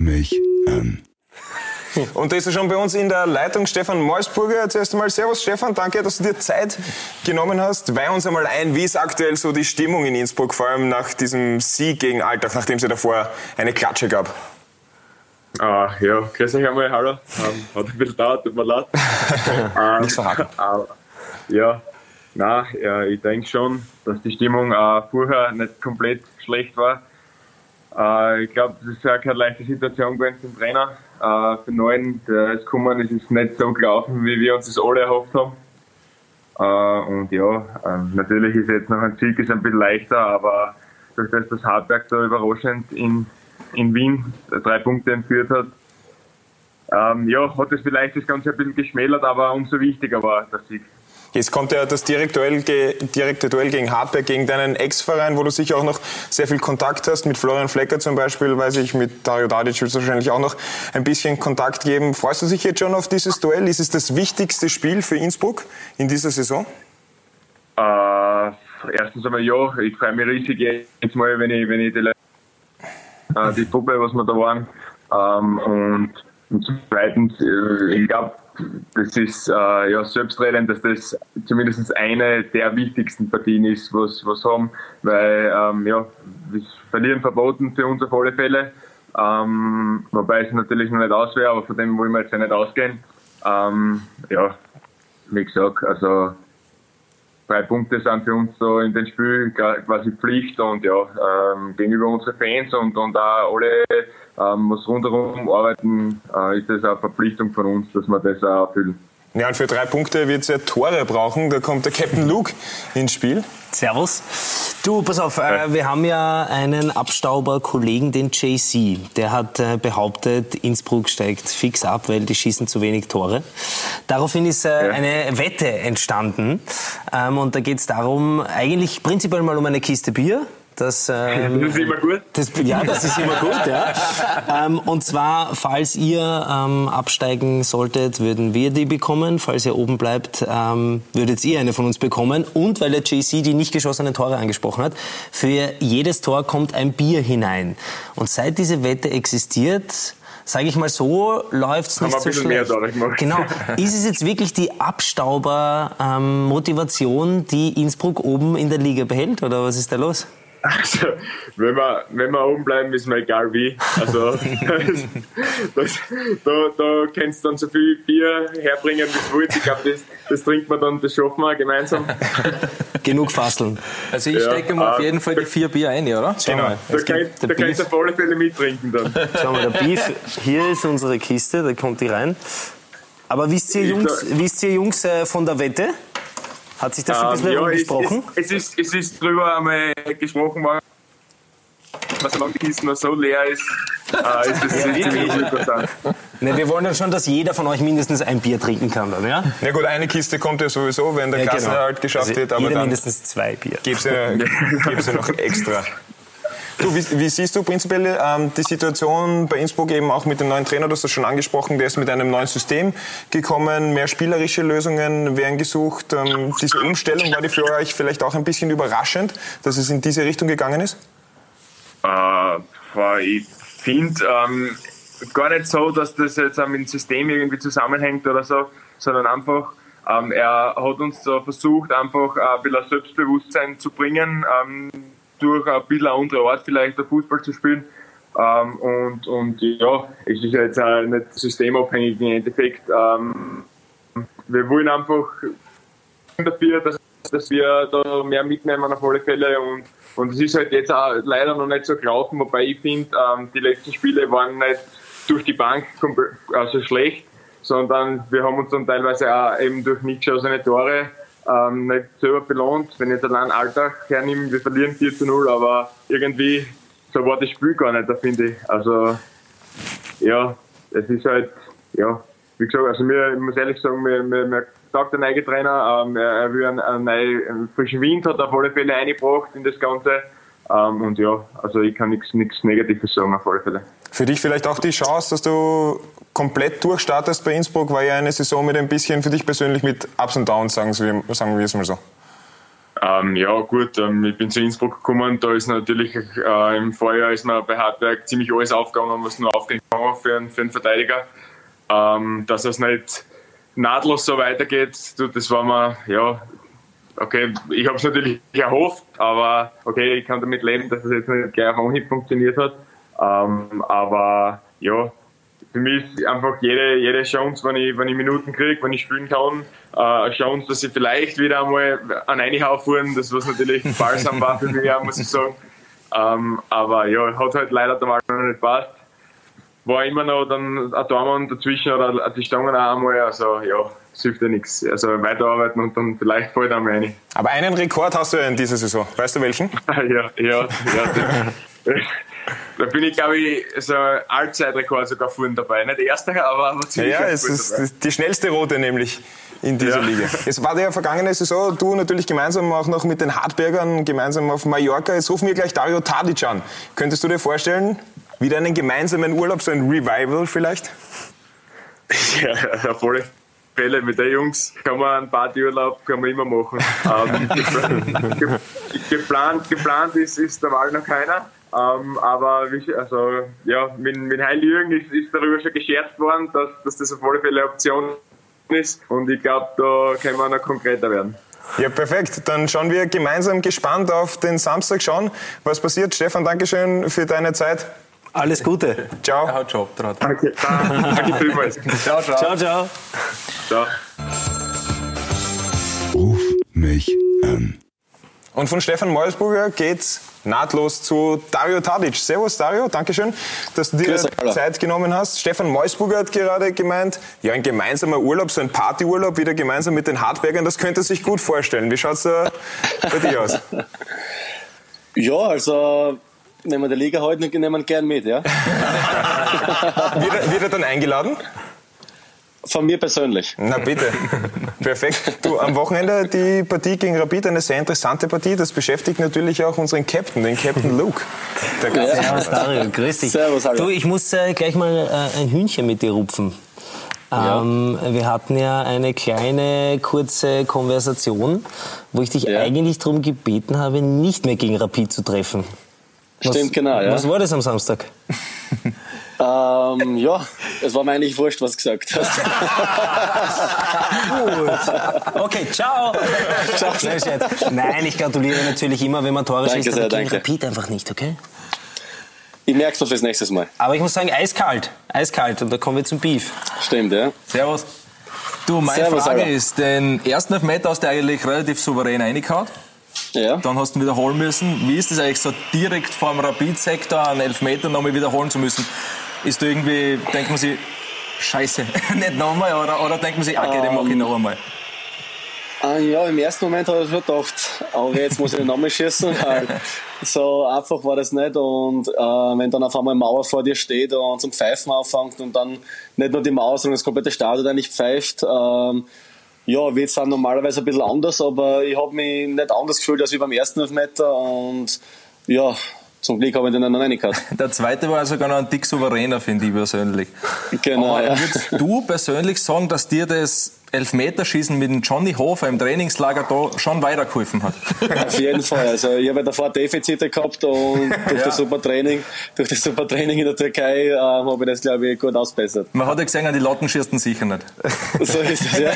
mich an. Und da ist er schon bei uns in der Leitung, Stefan Malsburger. Zuerst einmal Servus, Stefan. Danke, dass du dir Zeit genommen hast. Weih uns einmal ein, wie ist aktuell so die Stimmung in Innsbruck, vor allem nach diesem Sieg gegen Alltag, nachdem es ja davor eine Klatsche gab? Ah, ja, grüß euch einmal, hallo. Ähm, hat ein bisschen dauert, tut mir leid. ähm, Nichts verraten. Äh, ja, nein, ja, ich denke schon, dass die Stimmung äh, vorher nicht komplett schlecht war. Äh, ich glaube, das ist ja keine leichte Situation gewesen für den Trainer. Äh, für den Neuen, der ist gekommen, es ist nicht so gelaufen, wie wir uns das alle erhofft haben. Äh, und ja, ähm, natürlich ist jetzt noch ein Sieg ist ein bisschen leichter, aber durch das, dass Hartberg da überraschend in, in Wien drei Punkte entführt hat, ähm, ja, hat es vielleicht das Ganze ein bisschen geschmälert, aber umso wichtiger war der Sieg. Jetzt kommt ja das direkte Duell, direkte Duell gegen Hartberg, gegen deinen Ex-Verein, wo du sicher auch noch sehr viel Kontakt hast. Mit Florian Flecker zum Beispiel, weiß ich, mit Dario Dadic wird es wahrscheinlich auch noch ein bisschen Kontakt geben. Freust du dich jetzt schon auf dieses Duell? Ist es das wichtigste Spiel für Innsbruck in dieser Saison? Äh, erstens einmal ja, ich freue mich riesig jetzt mal, wenn ich, wenn ich die, äh, die Puppe, was wir da waren. Ähm, und, und zweitens, äh, ich glaube, das ist äh, ja selbstredend, dass das zumindest eine der wichtigsten Partien ist, was was haben, weil ähm, ja, verlieren verboten für uns auf alle Fälle. Ähm, wobei es natürlich noch nicht aus wäre, aber von dem wollen wir jetzt ja nicht ausgehen. Ähm, ja, wie gesagt, also drei Punkte sind für uns so in den Spiel quasi Pflicht und ja, ähm, gegenüber unseren Fans und, und auch alle, ähm, was rundherum arbeiten, äh, ist das eine Verpflichtung von uns, dass wir das auch erfüllen. Ja, und für drei Punkte wird es ja Tore brauchen. Da kommt der Captain Luke ins Spiel. Servus. Du, pass auf, äh, wir haben ja einen Abstauber-Kollegen, den JC. Der hat äh, behauptet, Innsbruck steigt fix ab, weil die schießen zu wenig Tore. Daraufhin ist äh, Ja. eine Wette entstanden. Ähm, und da geht es darum, eigentlich prinzipiell mal um eine Kiste Bier. Das, ähm, Das ist immer gut. das, ja, das ist immer gut, ja. Ähm, und zwar, falls ihr ähm, absteigen solltet, würden wir die bekommen. Falls ihr oben bleibt, ähm, würdet ihr eine von uns bekommen. Und weil der JC die nicht geschossenen Tore angesprochen hat, für jedes Tor kommt ein Bier hinein. Und seit diese Wette existiert, sage ich mal so, läuft's Haben nicht so bisschen mehr schlecht. Genau. Ist es jetzt wirklich die Abstauber-Motivation, die Innsbruck oben in der Liga behält? Oder was ist da los? Also, wenn wir, wenn wir oben bleiben, ist mir egal wie. Also, das, da, da kannst du dann so viel Bier herbringen, wie du willst. Ich glaube, das, das trinkt man dann, das schaffen wir gemeinsam. Genug Fasseln. Also ich Ja, stecke mal auf äh, jeden Fall die vier Bier ein, oder? Genau. Da, könnt, da der könnt ihr auf alle Fälle mittrinken dann. Schauen wir, der Beef, hier ist unsere Kiste, da kommt die rein. Aber wisst ihr, Jungs, wisst ihr, Jungs äh, von der Wette? Hat sich das schon ein bisschen Ähm, ja, es, rumgesprochen? es, es, ist, es ist drüber einmal gesprochen worden, was solange die Kiste noch so leer ist, äh, ist das ziemlich interessant. Ne, wir wollen dann schon, dass jeder von euch mindestens ein Bier trinken kann dann, ja? Na gut, eine Kiste kommt ja sowieso, wenn der Ja, genau. Klassenerhalt geschafft Also wird, aber jeder dann mindestens zwei Bier. gibt's ja, gibt's ja noch extra. Du, wie, wie siehst du prinzipiell ähm, die Situation bei Innsbruck eben auch mit dem neuen Trainer? Du hast das schon angesprochen, der ist mit einem neuen System gekommen, mehr spielerische Lösungen werden gesucht. Ähm, diese Umstellung, war die für euch vielleicht auch ein bisschen überraschend, dass es in diese Richtung gegangen ist? Äh, ich finde ähm, gar nicht so, dass das jetzt mit dem System irgendwie zusammenhängt oder so, sondern einfach, ähm, er hat uns so versucht, einfach äh, ein bisschen Selbstbewusstsein zu bringen, ähm, durch ein bisschen andere Art vielleicht der Fußball zu spielen. Ähm, und, und ja, es ist jetzt auch nicht systemabhängig im Endeffekt. Ähm, wir wollen einfach dafür, dass, dass wir da mehr mitnehmen auf alle Fälle und, und es ist halt jetzt auch leider noch nicht so gelaufen, wobei ich finde, ähm, die letzten Spiele waren nicht durch die Bank also schlecht, sondern wir haben uns dann teilweise auch eben durch nicht geschossene Tore ähm, nicht selber belohnt. Wenn ich jetzt allein Alltag hernehme, wir verlieren 4 zu 0, aber irgendwie so war das Spiel gar nicht, da finde ich. Also ja, es ist halt, ja, wie gesagt, also mir, ich muss ehrlich sagen, mir, mir, mir taugt der neue Trainer, ähm, er, er will einen, einen, neuen, frischen Wind, hat auf alle Fälle eingebracht in das Ganze. Ähm, und ja, also ich kann nichts Negatives sagen, auf alle Fälle. Für dich vielleicht auch die Chance, dass du komplett durchstartest bei Innsbruck, war ja eine Saison mit ein bisschen für dich persönlich mit Ups und Downs, sagen wir, sagen wir es mal so. Ähm, ja, gut, ähm, ich bin zu Innsbruck gekommen. Da ist natürlich äh, im Vorjahr ist mir bei Hartberg ziemlich alles aufgegangen, was nur aufgehen kann für einen, für einen Verteidiger. Ähm, dass es nicht nahtlos so weitergeht, das war mir, ja, okay, ich habe es natürlich erhofft, aber okay, ich kann damit leben, dass es jetzt nicht gleich auf Anhieb funktioniert hat. Ähm, aber ja, für mich ist einfach jede, jede Chance, wenn ich, wenn ich Minuten kriege, wenn ich spielen kann, äh, eine Chance, dass ich vielleicht wieder einmal an eine fuhren, das was natürlich balsam war für mich, muss ich sagen. Ähm, aber ja, hat halt leider damals noch nicht passt. War immer noch dann ein Dormann dazwischen oder die Stangen auch einmal, also ja, es hilft ja nichts. Also weiterarbeiten und dann vielleicht fällt einmal rein. Aber einen Rekord hast du ja in dieser Saison. Weißt du welchen? ja, ja, ja. Da bin ich, glaube ich, so Allzeitrekord sogar vorhin dabei. Nicht erster, aber, aber ziemlich Ja, ja es ist dabei. die schnellste Rote nämlich in dieser ja. Liga. Es war ja vergangene Saison, du natürlich gemeinsam auch noch mit den Hartbergern, gemeinsam auf Mallorca. Jetzt rufen wir gleich Dario Tadic an. Könntest du dir vorstellen, wieder einen gemeinsamen Urlaub, so ein Revival vielleicht? Ja, auf alle Fälle. Mit den Jungs kann man einen Partyurlaub kann man immer machen. ähm, geplant, geplant ist, ist der Wahl noch keiner. Ähm, aber also, ja, mit, mit Heil Jürgen ist, ist darüber schon gescherzt worden, dass, dass das auf alle Fälle eine Option ist. Und ich glaube, da können wir noch konkreter werden. Ja, perfekt. Dann schauen wir gemeinsam gespannt auf den Samstag schauen, was passiert. Stefan, Dankeschön für deine Zeit. Alles Gute. Ciao. Ja, ciao. Danke. Danke vielmals. ciao, ciao. Ciao, ciao. Ciao. Ruf mich an. Und von Stefan Meusburger geht's nahtlos zu Dario Tadic. Servus Dario, Dankeschön, dass du dir Zeit genommen hast. Stefan Meusburger hat gerade gemeint, ja, ein gemeinsamer Urlaub, so ein Partyurlaub, wieder gemeinsam mit den Hartbergern, das könnte er sich gut vorstellen. Wie schaut's da bei dir aus? Ja, also nehmen wir die Liga heute, nehmen wir gern mit, ja. wird, er, wird er dann eingeladen? Von mir persönlich. Na bitte. Perfekt. Du, am Wochenende die Partie gegen Rapid, eine sehr interessante Partie. Das beschäftigt natürlich auch unseren Captain, den Captain Luke. Der ja. Servus Dario, grüß dich. Servus, hallo. Du, ich muss äh, gleich mal äh, ein Hühnchen mit dir rupfen. Ähm, ja. Wir hatten ja eine kleine, kurze Konversation, wo ich dich ja. eigentlich darum gebeten habe, nicht mehr gegen Rapid zu treffen. Was, Stimmt, genau. Ja. Was war das am Samstag? Ähm, ja, es war mir eigentlich wurscht, was du gesagt hast. Gut. Okay, ciao. ciao. Nein, ich gratuliere natürlich immer, wenn man Tore danke schießt, aber gegen Rapid einfach nicht, okay? Ich merke es fürs nächste Mal. Aber ich muss sagen, eiskalt. Eiskalt. Und da kommen wir zum Beef. Stimmt, ja. Servus. Du, meine Servus, Frage Alter. ist, den ersten Elfmeter hast du eigentlich relativ souverän reingehauen. Ja. Dann hast du ihn wiederholen müssen. Wie ist es eigentlich so direkt vor dem Rapid-Sektor einen Elfmeter nochmal wiederholen zu müssen? ist da irgendwie, denkt man sich, scheiße, nicht nochmal, oder, oder denkt man sich, okay, den mache ich noch einmal? Ah, ja, im ersten Moment habe ich schon gedacht, aber jetzt muss ich den nochmal schießen. so einfach war das nicht. Und äh, wenn dann auf einmal eine Mauer vor dir steht und zum Pfeifen anfängt und dann nicht nur die Mauer, sondern das komplette Stadion eigentlich pfeift, ähm, ja, wird es dann normalerweise ein bisschen anders, aber ich habe mich nicht anders gefühlt als wie beim ersten Elfmeter und ja, zum Glück habe ich den noch nicht gehabt. Der zweite war sogar noch ein dick souveräner, finde ich persönlich. Genau. Aber ja. würdest du persönlich sagen, dass dir das Elfmeterschießen mit dem Johnny Hofer im Trainingslager da schon weitergeholfen hat. Auf jeden Fall. Also ich habe davor Defizite gehabt und durch ja. das super Training, durch das super Training in der Türkei äh, habe ich das glaube ich gut ausbessert. Man hat ja gesehen, an die Latten schießen sicher nicht. So ist es, ja.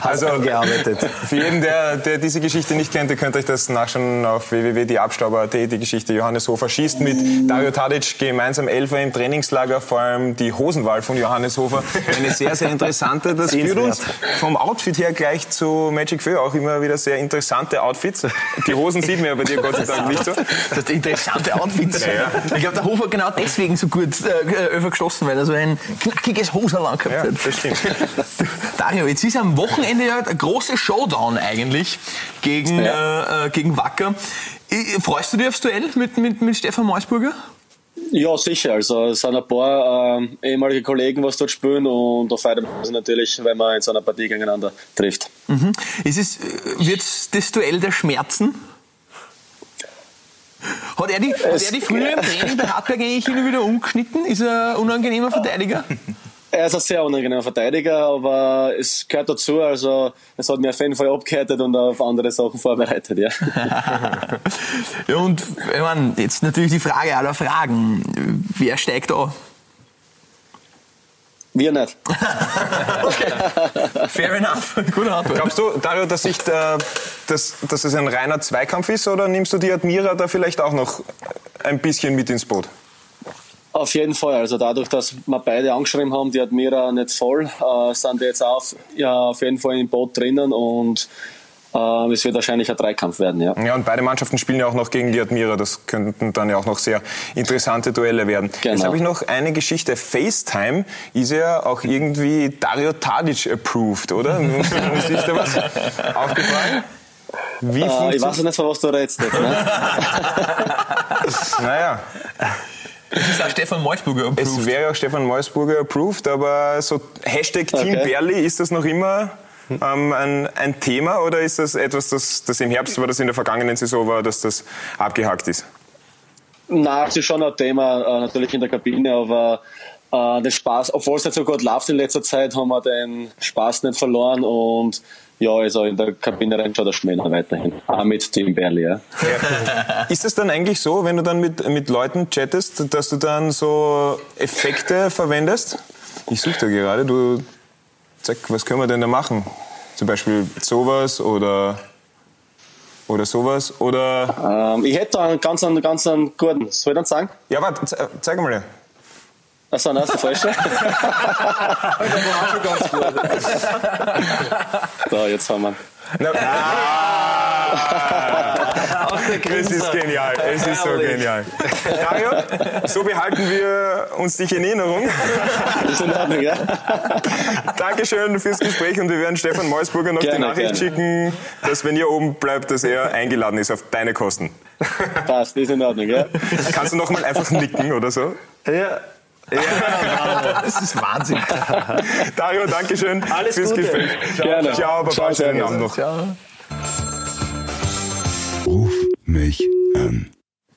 also gearbeitet. Für jeden, der, der diese Geschichte nicht kennt, ihr könnt euch das nachschauen auf www.dieabstauber.at, die Geschichte Johannes Hofer schießt mit Dario Tadic gemeinsam Elfer im Trainingslager, vor allem die Hosenwahl von Johannes Hofer. Eine sehr, sehr interessante. Das führt uns vom Outfit her gleich zu Magic Fö. Auch immer wieder sehr interessante Outfits. Die Hosen sieht man ja bei dir Gott sei Dank nicht so. Das ist interessante Outfits. Ja, ja. Ich glaube, der Hofer hat genau deswegen so gut äh, übergeschossen, weil er so ein knackiges Hoserlang gehabt hat. Ja, das stimmt. Dario, jetzt ist am Wochenende ja ein großer Showdown eigentlich gegen, ja. äh, äh gegen Wacker. Freust du dich aufs Duell mit, mit, mit Stefan Meusburger? Ja, sicher. Also es sind ein paar äh, ehemalige Kollegen, was dort spielen und da freut man sich natürlich, wenn man in so einer Partie gegeneinander trifft. Mhm. Ist es, wird das Duell der Schmerzen? Hat er die, hat er die früher im Training bei Hartberg eigentlich immer wieder umgeschnitten? Ist er ein unangenehmer Verteidiger? Er ist ein sehr unangenehmer Verteidiger, aber es gehört dazu. Also es hat mir auf jeden Fall abgehärtet und auf andere Sachen vorbereitet. Ja. ja und ich meine, jetzt natürlich die Frage aller Fragen: Wer steigt da? Wir nicht. okay. Fair enough. Gute Antwort. Glaubst du, Dario, dass, ich da, dass, dass es ein reiner Zweikampf ist oder nimmst du die Admira da vielleicht auch noch ein bisschen mit ins Boot? Auf jeden Fall. Also dadurch, dass wir beide angeschrieben haben, die Admira nicht voll, äh, sind wir jetzt auch ja, auf jeden Fall im Boot drinnen und äh, es wird wahrscheinlich ein Dreikampf werden, ja. Ja, und beide Mannschaften spielen ja auch noch gegen die Admira. Das könnten dann ja auch noch sehr interessante Duelle werden. Genau. Jetzt habe ich noch eine Geschichte. FaceTime ist ja auch irgendwie Dario Tadic approved, oder? ist dir was aufgefallen? Wie äh, ich weiß nicht, von was du redest jetzt, ne? naja. Es ist auch Stefan Meusburger approved. Es wäre auch Stefan Meusburger approved, aber so Hashtag Team okay. Berli, ist das noch immer ähm, ein, ein, Thema oder ist das etwas, das, das im Herbst war, das in der vergangenen Saison war, dass das abgehakt ist? Na, es ist schon ein Thema, äh, natürlich in der Kabine, aber äh, der Spaß, obwohl es nicht so gut läuft in letzter Zeit, haben wir den Spaß nicht verloren und ja, also in der Kabine rein schaut der Schmäler weiterhin. Auch mit Team Berli, ja. Ist es dann eigentlich so, wenn du dann mit, mit Leuten chattest, dass du dann so Effekte verwendest? Ich suche da gerade, du zack, was können wir denn da machen? Zum Beispiel sowas oder, oder sowas oder... Ähm, ich hätte da einen ganz, einen, ganz einen guten. Soll ich dann sagen? Ja, warte, zeig mal. Achso, nein, ist der falsche. so, jetzt haben wir. No. Ah, es ist genial, es ist so genial. Dario, so behalten wir uns dich in Erinnerung. ist in Ordnung, ja. Dankeschön fürs Gespräch und wir werden Stefan Meusburger noch gerne, die Nachricht gerne. schicken, dass wenn ihr oben bleibt, dass er eingeladen ist auf deine Kosten. Passt, ist in Ordnung, ja. Kannst du noch mal einfach nicken oder so? Ja. Ja, das ist Wahnsinn. Dario, danke schön Alles fürs Gute. Gespräch. Ciao, Gerne. Ciao, Baba, schönen Abend noch. Ciao. Ruf mich an.